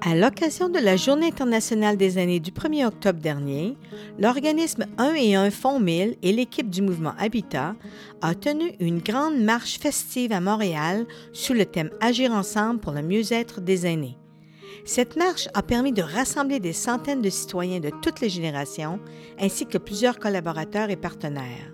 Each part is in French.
À l'occasion de la Journée internationale des aînés du 1er octobre dernier, l'organisme 1 et 1 Fonds 1000 et l'équipe du mouvement Habitat a tenu une grande marche festive à Montréal sous le thème Agir ensemble pour le mieux-être des aînés. Cette marche a permis de rassembler des centaines de citoyens de toutes les générations ainsi que plusieurs collaborateurs et partenaires.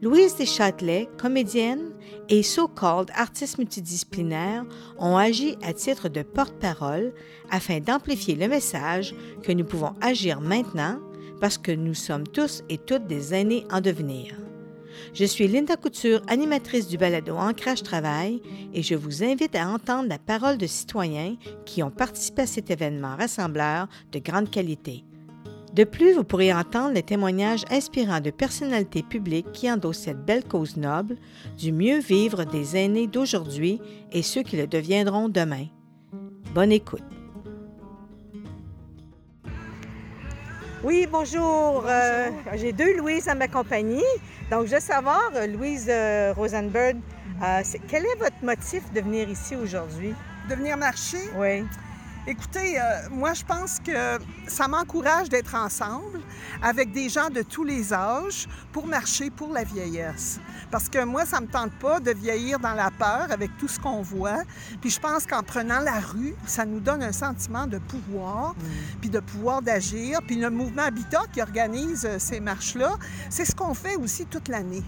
Louise Deschâtelet, comédienne et so-called artiste multidisciplinaire, ont agi à titre de porte-parole afin d'amplifier le message que nous pouvons agir maintenant parce que nous sommes tous et toutes des aînés en devenir. Je suis Linda Couture, animatrice du balado Ancrage Travail, et je vous invite à entendre la parole de citoyens qui ont participé à cet événement rassembleur de grande qualité. De plus, vous pourrez entendre les témoignages inspirants de personnalités publiques qui endossent cette belle cause noble du mieux vivre des aînés d'aujourd'hui et ceux qui le deviendront demain. Bonne écoute. Oui, bonjour. Euh, J'ai deux Louise à ma compagnie. Donc, je veux savoir, euh, Louise euh, Rosenberg, euh, quel est votre motif de venir ici aujourd'hui? de venir marcher? Oui. Écoutez, euh, moi, je pense que ça m'encourage d'être ensemble avec des gens de tous les âges pour marcher pour la vieillesse. Parce que moi, ça me tente pas de vieillir dans la peur avec tout ce qu'on voit. Puis je pense qu'en prenant la rue, ça nous donne un sentiment de pouvoir, puis de pouvoir d'agir. Puis le mouvement Habitat qui organise euh, ces marches-là, c'est ce qu'on fait aussi toute l'année.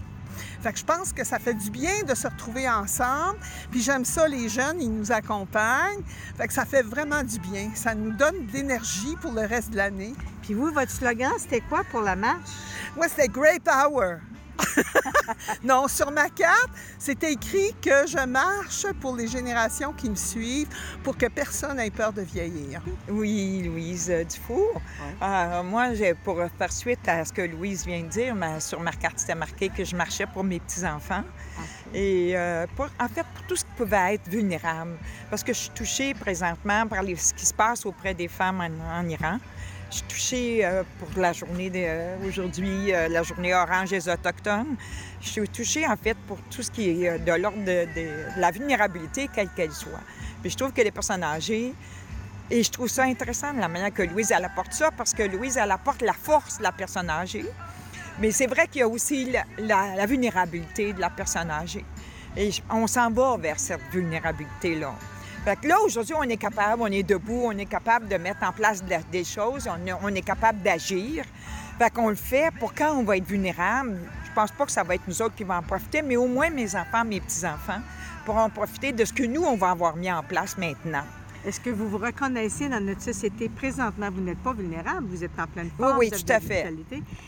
Fait que je pense que ça fait du bien de se retrouver ensemble. Puis j'aime ça, les jeunes, ils nous accompagnent. Fait que ça fait vraiment du bien. Ça nous donne de l'énergie pour le reste de l'année. Puis vous, votre slogan, c'était quoi pour la marche? Moi, c'était Great Power. non, sur ma carte, c'était écrit que je marche pour les générations qui me suivent, pour que personne ait peur de vieillir. Oui, Louise Dufour. Euh, moi, pour faire suite à ce que Louise vient de dire, sur ma carte, c'était marqué que je marchais pour mes petits-enfants. Et euh, pour, en fait, pour tout ce qui pouvait être vulnérable. Parce que je suis touchée présentement par les- ce qui se passe auprès des femmes en, en Iran. Je suis touchée euh, pour la journée d'aujourd'hui, la journée orange des Autochtones. Je suis touchée, en fait, pour tout ce qui est euh, de l'ordre de, la vulnérabilité, quelle qu'elle soit. Puis je trouve que les personnes âgées, et je trouve ça intéressant de la manière que Louise, elle apporte ça, parce que Louise, elle apporte la force de la personne âgée. Mais c'est vrai qu'il y a aussi la, vulnérabilité de la personne âgée. Et on s'en va vers cette vulnérabilité-là. Fait que là, aujourd'hui, on est capable, on est debout, on est capable de mettre en place de la- des choses, on est, on est capable d'agir. Fait qu'on le fait pour quand on va être vulnérable. Je pense pas que ça va être nous autres qui vont en profiter, mais au moins mes enfants, mes petits-enfants pourront profiter de ce que nous, on va avoir mis en place maintenant. Est-ce que vous vous reconnaissez dans notre société? Présentement? Vous n'êtes pas vulnérable, vous êtes en pleine forme. oui, avez tout à fait.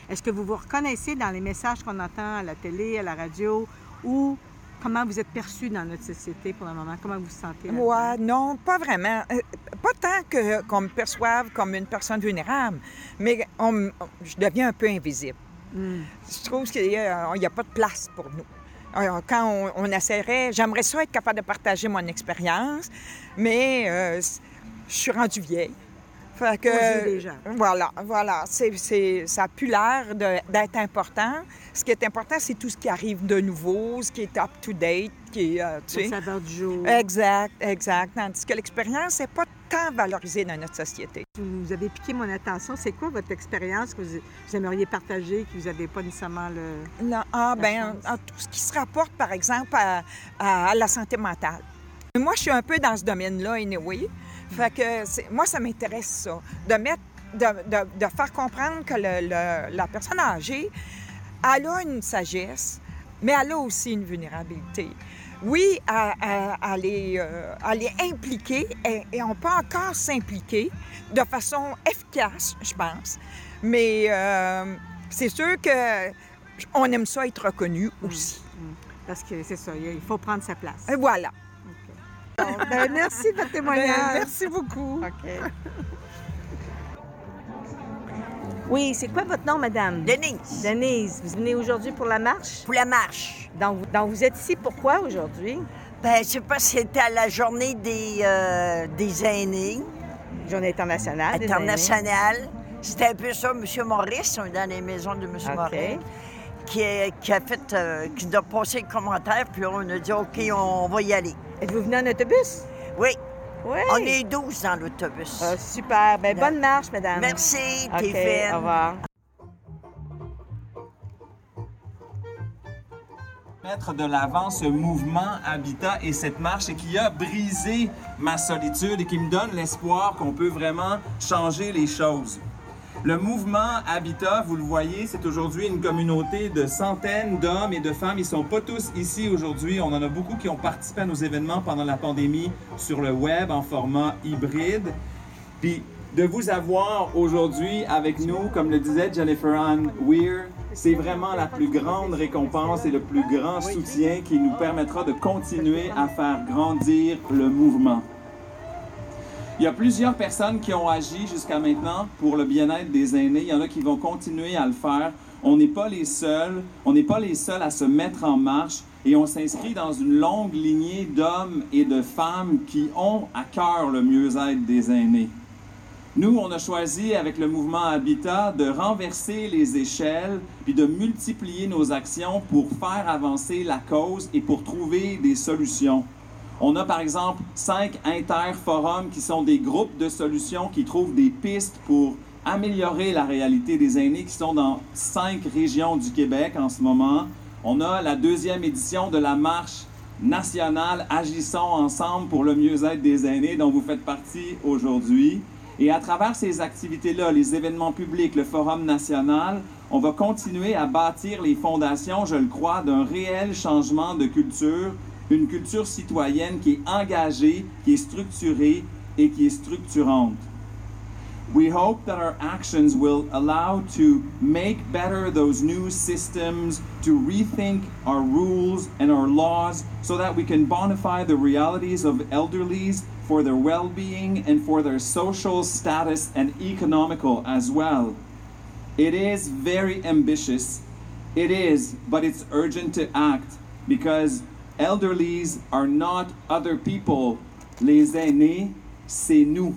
Est-ce que vous vous reconnaissez dans les messages qu'on entend à la télé, à la radio, ou comment vous êtes perçu dans notre société pour le moment? Comment vous vous sentez? là-dedans? Ouais, non, pas vraiment. Euh, Pas tant que, qu'on me perçoive comme une personne vulnérable, mais on je deviens un peu invisible. Hmm. Je trouve qu'il n'y a, pas de place pour nous. Euh, Quand on, on essaierait, j'aimerais ça être capable de partager mon expérience, mais euh, je suis rendue vieille. Fait que, des gens. Voilà, voilà. C'est, ça a plus l'air d'être important. Ce qui est important, c'est tout ce qui arrive de nouveau, ce qui est up-to-date, qui est, euh, tu La sais. saveur du jour. Exact, exact. Tandis que l'expérience n'est pas tant valorisée dans notre société. Vous avez piqué mon attention. C'est quoi votre expérience que vous, vous aimeriez partager, que vous n'avez pas nécessairement le... Non, ah, La ben, France. en tout ce qui se rapporte, par exemple, à, à- à la santé mentale. Moi, je suis un peu dans ce domaine-là, anyway. Fait que moi, ça m'intéresse, ça. De mettre, de, de- de faire comprendre que le- le- la personne âgée, elle a une sagesse, mais elle a aussi une vulnérabilité. Oui, elle, elle- elle est, euh, elle est impliquée et, et on peut encore s'impliquer de façon efficace, je pense. Mais euh, c'est sûr que on aime ça être reconnu aussi. Parce que c'est ça, il faut prendre sa place. Et voilà. Ben, merci de votre témoignage. Ben, merci beaucoup. OK. Oui, c'est quoi votre nom, madame? Denise, Denise. Vous venez aujourd'hui pour la marche? pour la marche. Donc, donc vous êtes ici pourquoi aujourd'hui? Ben, je sais pas si c'était à la journée des, euh, des aînés Journée internationale. internationale. C'était un peu ça, M. Maurice, on est dans les maisons de M. Maurice, qui, a- qui a fait, euh, qui nous a passé le commentaire, puis là, on a dit, OK, on va y aller. Êtes-vous venu en autobus? Oui, Oui. on est 12 dans l'autobus. Ah, super. Ben, bonne marche, madame. Merci, OK, t'es fine. au revoir. mettre de l'avant ce mouvement Habitat et cette marche et qui a brisé ma solitude et qui me donne l'espoir qu'on peut vraiment changer les choses. Le mouvement Habitat, vous le voyez, c'est aujourd'hui une communauté de centaines d'hommes et de femmes. Ils sont pas tous ici aujourd'hui. On en a beaucoup qui ont participé à nos événements pendant la pandémie sur le web en format hybride. Puis de vous avoir aujourd'hui avec nous, comme le disait Jennifer Ann Weir, c'est vraiment la plus grande récompense et le plus grand soutien qui nous permettra de continuer à faire grandir le mouvement. Il y a plusieurs personnes qui ont agi jusqu'à maintenant pour le bien-être des aînés. Il y en a qui vont continuer à le faire. On n'est pas les seuls. On n'est pas les seuls à se mettre en marche et on s'inscrit dans une longue lignée d'hommes et de femmes qui ont à cœur le mieux-être des aînés. Nous, on a choisi avec le mouvement Habitat de renverser les échelles puis de multiplier nos actions pour faire avancer la cause et pour trouver des solutions. On a par exemple cinq interforums qui sont des groupes de solutions qui trouvent des pistes pour améliorer la réalité des aînés qui sont dans cinq régions du Québec en ce moment. On a la deuxième édition de la marche nationale Agissons ensemble pour le mieux-être des aînés dont vous faites partie aujourd'hui. Et à travers ces activités-là, les événements publics, le Forum national, on va continuer à bâtir les fondations, je le crois, d'un réel changement de culture, une culture citoyenne qui est engagée, qui est structurée et qui est structurante. We hope that our actions will allow to make better those new systems, to rethink our rules and our laws so that we can bonify the realities of elderlies for their well being and for their social status and economical as well. It is very ambitious. It is, but it's urgent to act because elderlies are not other people. Les aînés, c'est nous.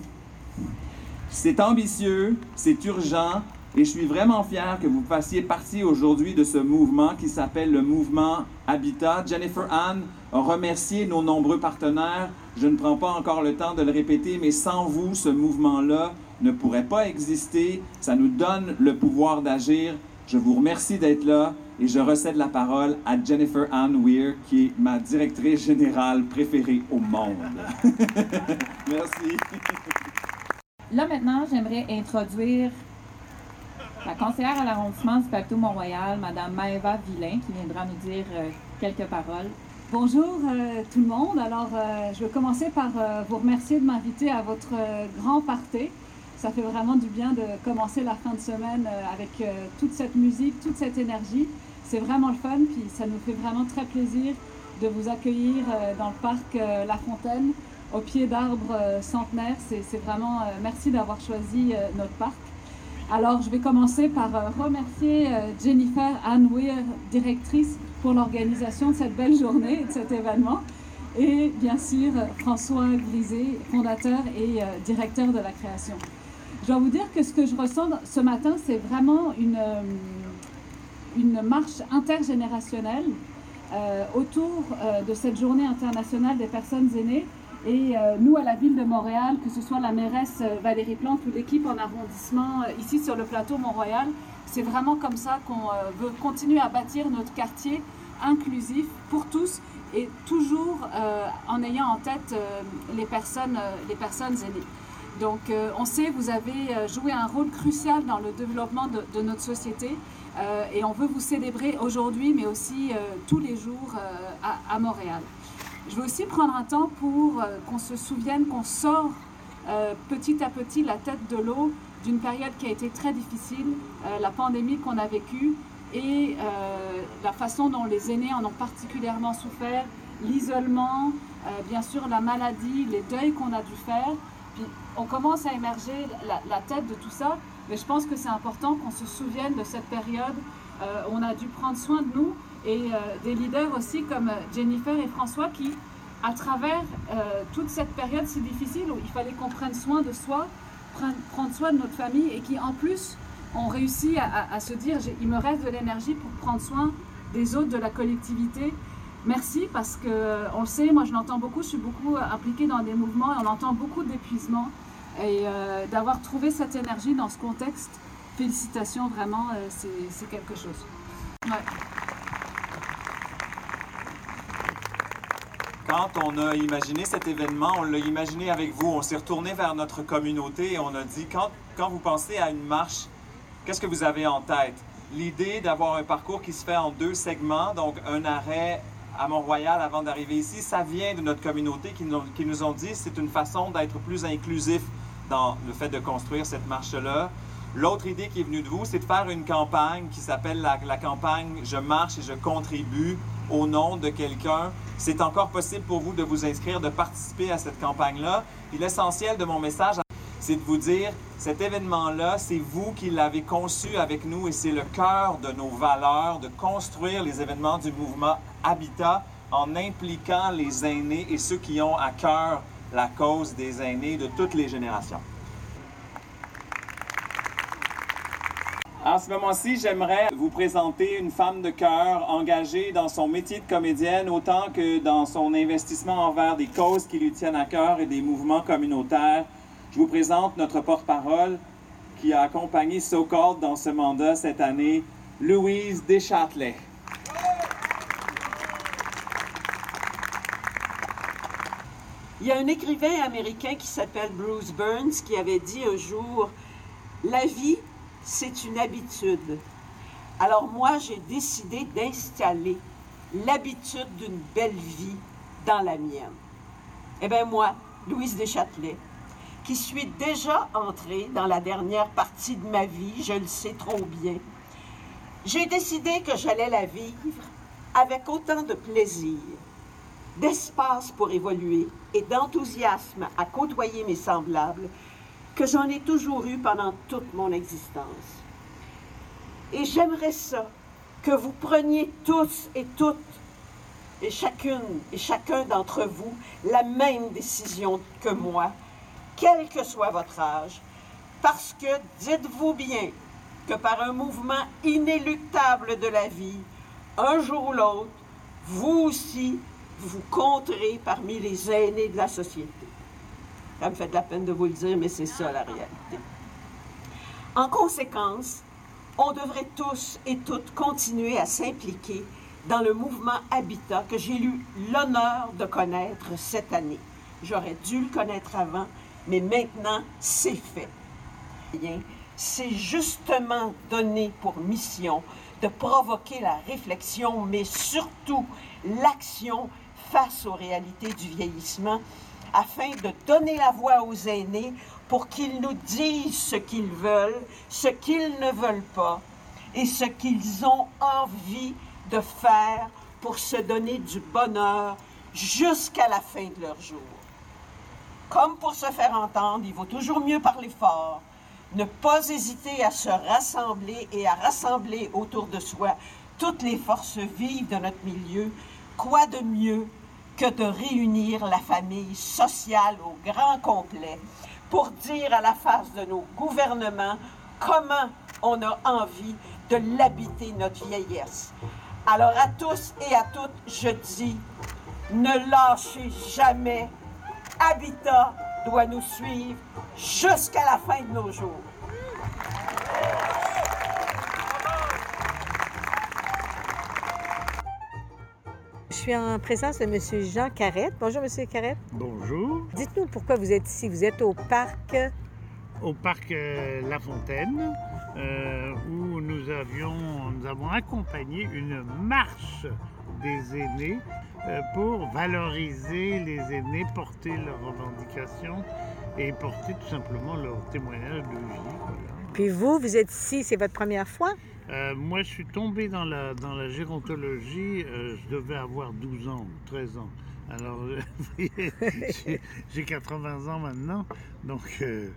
C'est ambitieux, c'est urgent et je suis vraiment fier que vous fassiez partie aujourd'hui de ce mouvement qui s'appelle le mouvement Habitat. Jennifer Ann a remercié nos nombreux partenaires. Je ne prends pas encore le temps de le répéter, mais sans vous, ce mouvement-là ne pourrait pas exister. Ça nous donne le pouvoir d'agir. Je vous remercie d'être là et je recède la parole à Jennifer Ann Weir, qui est ma directrice générale préférée au monde. Merci. Là, maintenant, j'aimerais introduire la conseillère à l'arrondissement du Pacto Mont-Royal, Mme Maëva Villain, qui viendra nous dire euh, quelques paroles. Bonjour euh, tout le monde. Alors, euh, je vais commencer par euh, vous remercier de m'inviter à votre euh, grand party. Ça fait vraiment du bien de commencer la fin de semaine euh, avec euh, toute cette musique, toute cette énergie. C'est vraiment le fun, puis ça nous fait vraiment très plaisir de vous accueillir euh, dans le parc La Fontaine, au pied d'arbres centenaires. C'est vraiment merci d'avoir choisi notre parc. Alors, je vais commencer par remercier Jennifer Ann Weir, directrice, pour l'organisation de cette belle journée et de cet événement. Et bien sûr, François Grisé, fondateur et directeur de la création. Je dois vous dire que ce que je ressens ce matin, c'est vraiment une, euh, marche intergénérationnelle euh, autour euh, de cette journée internationale des personnes aînées. Et nous, à la ville de Montréal, que ce soit la mairesse Valérie Plante ou l'équipe en arrondissement ici sur le plateau Mont-Royal, c'est vraiment comme ça qu'on veut continuer à bâtir notre quartier inclusif pour tous et toujours en ayant en tête les personnes aînées. Donc, euh, on sait, vous avez euh, joué un rôle crucial dans le développement de, notre société euh, et on veut vous célébrer aujourd'hui, mais aussi tous les jours à, Montréal. Je veux aussi prendre un temps pour qu'on se souvienne qu'on sort petit à petit la tête de l'eau d'une période qui a été très difficile, la pandémie qu'on a vécue et la façon dont les aînés en ont particulièrement souffert, l'isolement, bien sûr la maladie, les deuils qu'on a dû faire. On commence à émerger la, tête de tout ça, mais je pense que c'est important qu'on se souvienne de cette période euh, on a dû prendre soin de nous et euh, des leaders aussi comme Jennifer et François qui, à travers euh, toute cette période si difficile où il fallait qu'on prenne soin de soi, prendre soin de notre famille et qui en plus ont réussi à, se dire il me reste de l'énergie pour prendre soin des autres, de la collectivité. Merci parce que on le sait, moi je l'entends beaucoup, je suis beaucoup impliquée dans des mouvements et on entend beaucoup d'épuisement et d'avoir trouvé cette énergie dans ce contexte félicitations, vraiment, euh, c'est quelque chose. Quand on a imaginé cet événement, on l'a imaginé avec vous. On s'est retourné vers notre communauté et on a dit, quand, quand vous pensez à une marche, qu'est-ce que vous avez en tête? L'idée d'avoir un parcours qui se fait en deux segments, donc un arrêt à Mont-Royal avant d'arriver ici, ça vient de notre communauté qui nous, ont dit c'est une façon d'être plus inclusif dans le fait de construire cette marche-là. L'autre idée qui est venue de vous, c'est de faire une campagne qui s'appelle la, campagne Je marche et je contribue au nom de quelqu'un. C'est encore possible pour vous de vous inscrire, de participer à cette campagne-là. Et l'essentiel de mon message, c'est de vous dire, cet événement-là, c'est vous qui l'avez conçu avec nous et c'est le cœur de nos valeurs de construire les événements du mouvement Habitat en impliquant les aînés et ceux qui ont à cœur la cause des aînés de toutes les générations. En ce moment-ci, j'aimerais vous présenter une femme de cœur engagée dans son métier de comédienne autant que dans son investissement envers des causes qui lui tiennent à cœur et des mouvements communautaires. Je vous présente notre porte-parole qui a accompagné SoCalled dans ce mandat cette année, Louise Deschâtelet. Il y a un écrivain américain qui s'appelle Bruce Burns qui avait dit un jour, La vie c'est une habitude. Alors moi, j'ai décidé d'installer l'habitude d'une belle vie dans la mienne. Eh bien moi, Louise Deschâtelet, qui suis déjà entrée dans la dernière partie de ma vie, je le sais trop bien, j'ai décidé que j'allais la vivre avec autant de plaisir, d'espace pour évoluer et d'enthousiasme à côtoyer mes semblables que j'en ai toujours eu pendant toute mon existence. Et j'aimerais ça, que vous preniez tous et toutes, et chacune et chacun d'entre vous, la même décision que moi, quel que soit votre âge, parce que dites-vous bien que par un mouvement inéluctable de la vie, un jour ou l'autre, vous aussi, vous compterez parmi les aînés de la société. Ça me fait de la peine de vous le dire, mais c'est ça la réalité. En conséquence, on devrait tous et toutes continuer à s'impliquer dans le mouvement Habitat que j'ai eu l'honneur de connaître cette année. J'aurais dû le connaître avant, mais maintenant, c'est fait. C'est justement donné pour mission de provoquer la réflexion, mais surtout l'action face aux réalités du vieillissement afin de donner la voix aux aînés pour qu'ils nous disent ce qu'ils veulent, ce qu'ils ne veulent pas et ce qu'ils ont envie de faire pour se donner du bonheur jusqu'à la fin de leur jour. Comme pour se faire entendre, il vaut toujours mieux parler fort, ne pas hésiter à se rassembler et à rassembler autour de soi toutes les forces vives de notre milieu. Quoi de mieux que de réunir la famille sociale au grand complet pour dire à la face de nos gouvernements comment on a envie de l'habiter, notre vieillesse. Alors à tous et à toutes, je dis, ne lâchez jamais. Habitat doit nous suivre jusqu'à la fin de nos jours. suis en présence de M. Jean Carrette. Bonjour, M. Carrette. Bonjour. Dites-nous pourquoi vous êtes ici. Vous êtes au parc... Au parc euh, La Fontaine, euh, où nous, avions, nous avons accompagné une marche des aînés euh, pour valoriser les aînés, porter leurs revendications et porter tout simplement leur témoignage de vie. Puis vous, vous êtes ici, c'est votre première fois? Euh, moi, je suis tombé dans la, dans la gérontologie, euh, je devais avoir 12 ans, 13 ans. Alors, j'ai 80 ans maintenant, donc euh,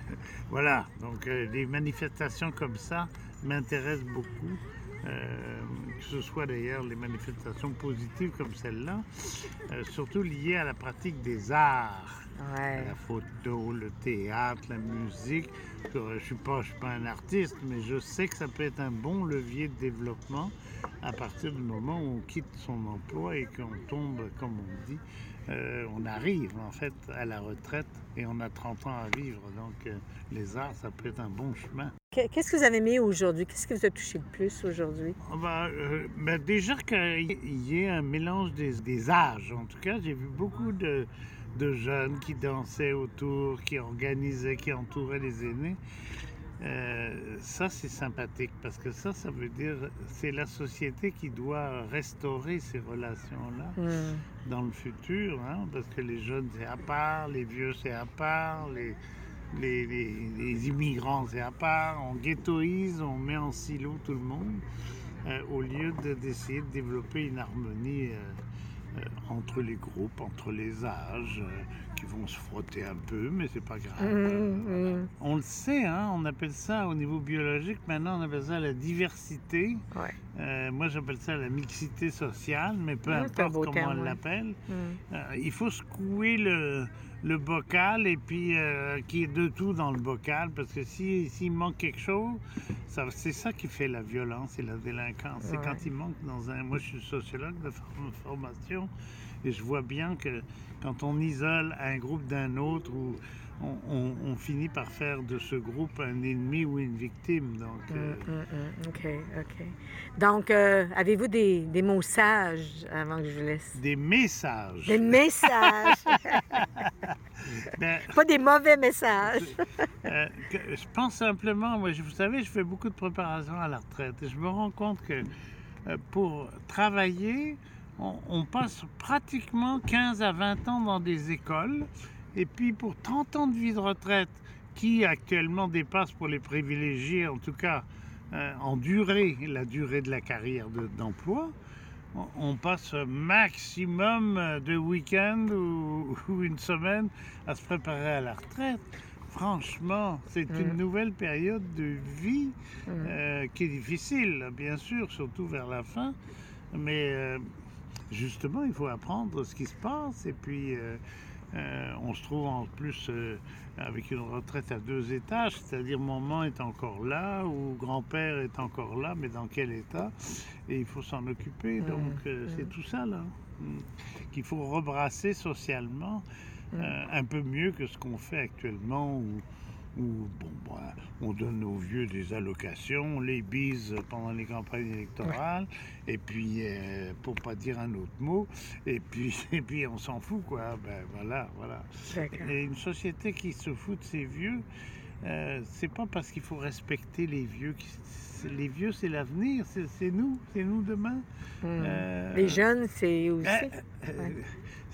voilà. Donc, euh, des manifestations comme ça m'intéressent beaucoup. Euh, que ce soit d'ailleurs les manifestations positives comme celle-là, surtout liées à la pratique des arts. La photo, le théâtre, la musique. Je ne suis, pas, suis pas un artiste, mais je sais que ça peut être un bon levier de développement à partir du moment où on quitte son emploi et qu'on tombe, comme on dit, euh, on arrive en fait à la retraite et on a 30 ans à vivre. Donc euh, les arts, ça peut être un bon chemin. Qu'est-ce que vous avez mis aujourd'hui? Qu'est-ce qui vous a touché le plus aujourd'hui? Ah ben, euh, ben, déjà qu'il y ait un mélange des, des âges. En tout cas, j'ai vu beaucoup de, de jeunes qui dansaient autour, qui organisaient, qui entouraient les aînés. Euh, ça, c'est sympathique parce que ça, ça veut dire c'est la société qui doit restaurer ces relations-là hmm. dans le futur, hein, parce que les jeunes, c'est à part, les vieux, c'est à part, les, les, immigrants, c'est à part. On ghettoise, on met en silo tout le monde euh, au lieu d'essayer de, développer une harmonie. Euh, entre les groupes, entre les âges, vont se frotter un peu, mais c'est pas grave. Mmh, mmh. On le sait, hein, on appelle ça au niveau biologique, maintenant on appelle ça la diversité. Euh, moi j'appelle ça la mixité sociale, mais peu importe comment on l'appelle. Mmh. il faut secouer le, le bocal et puis euh, qu'il y ait de tout dans le bocal parce que s'il manque quelque chose, c'est ça qui fait la violence et la délinquance. C'est quand il manque dans un. Moi, je suis sociologue de formation et je vois bien que quand on isole un groupe d'un autre ou on, finit par faire de ce groupe un ennemi ou une victime. Donc, euh, mm, mm, mm. OK, OK. Donc, euh, avez-vous des, des, mots sages avant que je vous laisse? Des messages. Des messages. Ben, Pas des mauvais messages. Euh, je pense simplement, moi, vous savez, je fais beaucoup de préparation à la retraite et je me rends compte que pour travailler, on, on passe pratiquement 15 à 20 ans dans des écoles et puis pour 30 ans de vie de retraite, qui actuellement dépasse pour les privilégiés, en tout cas euh, en durée, la durée de la carrière d'emploi, on passe maximum de week-end ou, une semaine à se préparer à la retraite. Franchement, c'est une mm. nouvelle période de vie mm. euh, qui est difficile, bien sûr, surtout vers la fin. Mais euh, justement, il faut apprendre ce qui se passe et puis euh, on se trouve en plus euh, avec une retraite à deux étages, c'est-à-dire maman est encore là ou grand-père est encore là, mais dans quel état? Et il faut s'en occuper. Mmh, Donc euh, c'est tout ça là mmh. qu'il faut rebrasser socialement un peu mieux que ce qu'on fait actuellement où bon, bah, on donne aux vieux des allocations, on les bise pendant les campagnes électorales, et puis, euh, pour pas dire un autre mot, et puis, et puis on s'en fout, quoi. Ben voilà, voilà. Et une société qui se fout de ses vieux, euh, c'est pas parce qu'il faut respecter les vieux. Les vieux, c'est l'avenir, c'est nous, c'est nous demain. Hmm. Euh, les jeunes, c'est aussi.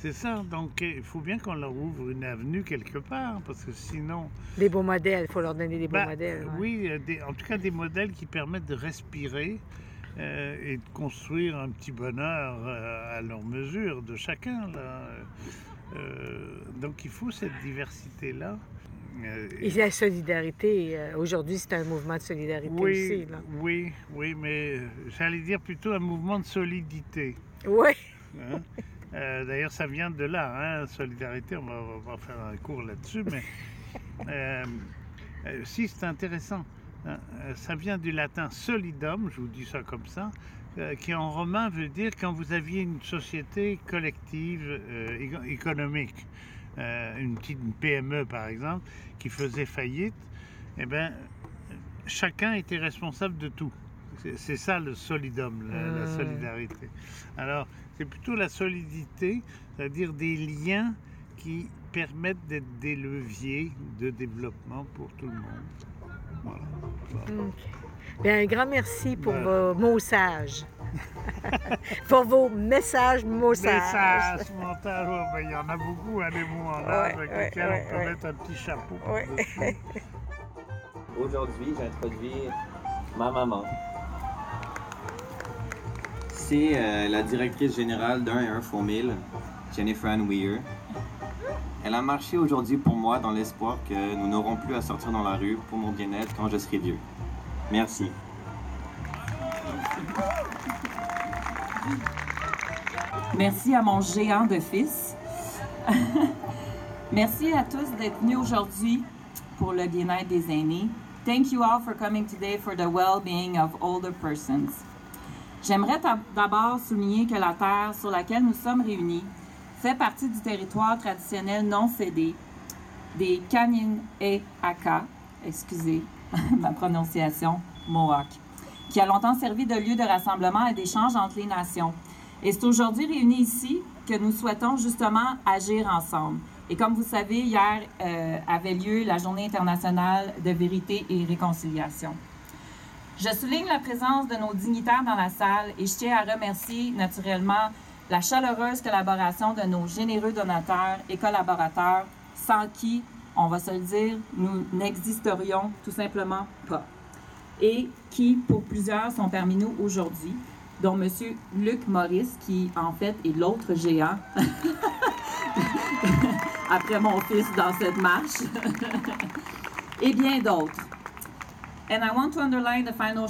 C'est ça. Donc, il faut bien qu'on leur ouvre une avenue quelque part, parce que sinon. Des beaux modèles, il faut leur donner des beaux ben, modèles. Oui, euh, en tout cas des modèles qui permettent de respirer euh, et de construire un petit bonheur euh, à leur mesure de chacun. donc, il faut cette diversité-là. Et la solidarité, aujourd'hui, c'est un mouvement de solidarité oui, aussi. Oui, oui, mais j'allais dire plutôt un mouvement de solidité. Oui. Hein? Euh, d'ailleurs, ça vient de là, hein, solidarité, on va, faire un cours là-dessus, mais euh, euh, si c'est intéressant. Hein, ça vient du latin solidum, je vous dis ça comme ça, qui en romain veut dire quand vous aviez une société collective économique, une petite PME par exemple, qui faisait faillite, eh bien, chacun était responsable de tout. C'est ça le solidum, la, mmh. solidarité. Alors, c'est plutôt la solidité, c'est-à-dire des liens qui permettent d'être des leviers de développement pour tout le monde. Voilà. Bien, un grand merci pour vos mots sages. pour vos messages mots sages. Messages, oh, ben, il y en a beaucoup, hein, les mots en art avec lesquels on peut mettre un petit chapeau. Aujourd'hui, j'introduis ma maman c'est euh, la directrice générale d'un et un faux mille. Jennifer Ann Weir. Elle a marché aujourd'hui pour moi dans l'espoir que nous n'aurons plus à sortir dans la rue pour mon bien-être quand je serai vieux. Merci. Merci à mon géant de fils. Merci à tous d'être venus aujourd'hui pour le bien-être des aînés. Thank you all for coming today for the well-being of older persons. J'aimerais d'abord souligner que la terre sur laquelle nous sommes réunis fait partie du territoire traditionnel non cédé des Aka, excusez ma prononciation, Mohawk, qui a longtemps servi de lieu de rassemblement et d'échange entre les nations. Et c'est aujourd'hui réunis ici que nous souhaitons justement agir ensemble. Et comme vous savez, hier euh, avait lieu la Journée internationale de vérité et réconciliation. Je souligne la présence de nos dignitaires dans la salle et je tiens à remercier naturellement la chaleureuse collaboration de nos généreux donateurs et collaborateurs sans qui, on va se le dire, nous n'existerions tout simplement pas. Et qui, pour plusieurs, sont parmi nous aujourd'hui, dont M. Luc Maurice, qui en fait est l'autre géant après mon fils dans cette marche, et bien d'autres. And I want to underline the final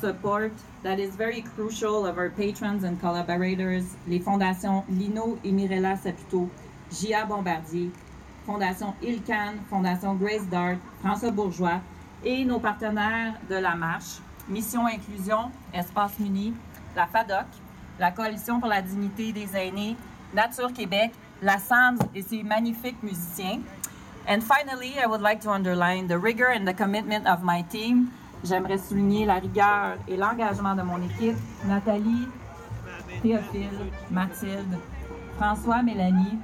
support that is very crucial of our patrons and collaborators, les fondations Lino et Mirella Saputo, J.A. Bombardier, Fondation Ilcan, Fondation Grace Dart, François Bourgeois et nos partenaires de la marche, Mission Inclusion, Espace Muni, la FADOC, la Coalition pour la dignité des aînés, Nature Québec, la SAMS et ses magnifiques musiciens. And finally, I would like to underline the rigor and the commitment of my team, J'aimerais souligner la rigueur et l'engagement de mon équipe, Nathalie, Théophile, Mathilde, François, Mélanie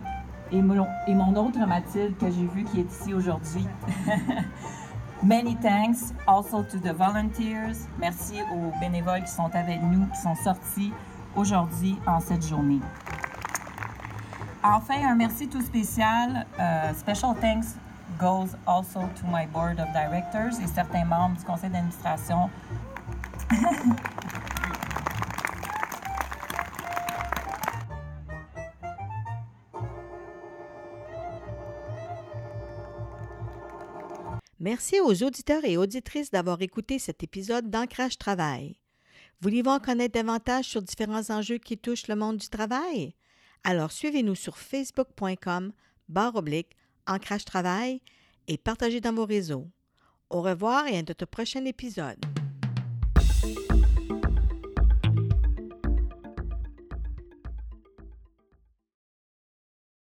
et mon, et mon autre Mathilde que j'ai vu qui est ici aujourd'hui. Many thanks also to the volunteers. Merci aux bénévoles qui sont avec nous, qui sont sortis aujourd'hui en cette journée. Enfin, un merci tout spécial, uh, special thanks goes also to my board of directors et certains membres du conseil d'administration. Merci aux auditeurs et auditrices d'avoir écouté cet épisode d'Ancrage Travail. Voulez-vous en connaître davantage sur différents enjeux qui touchent le monde du travail? Alors suivez-nous sur facebook.com barre oblique Ancrage Travail et partagez dans vos réseaux. Au revoir et à notre prochain épisode.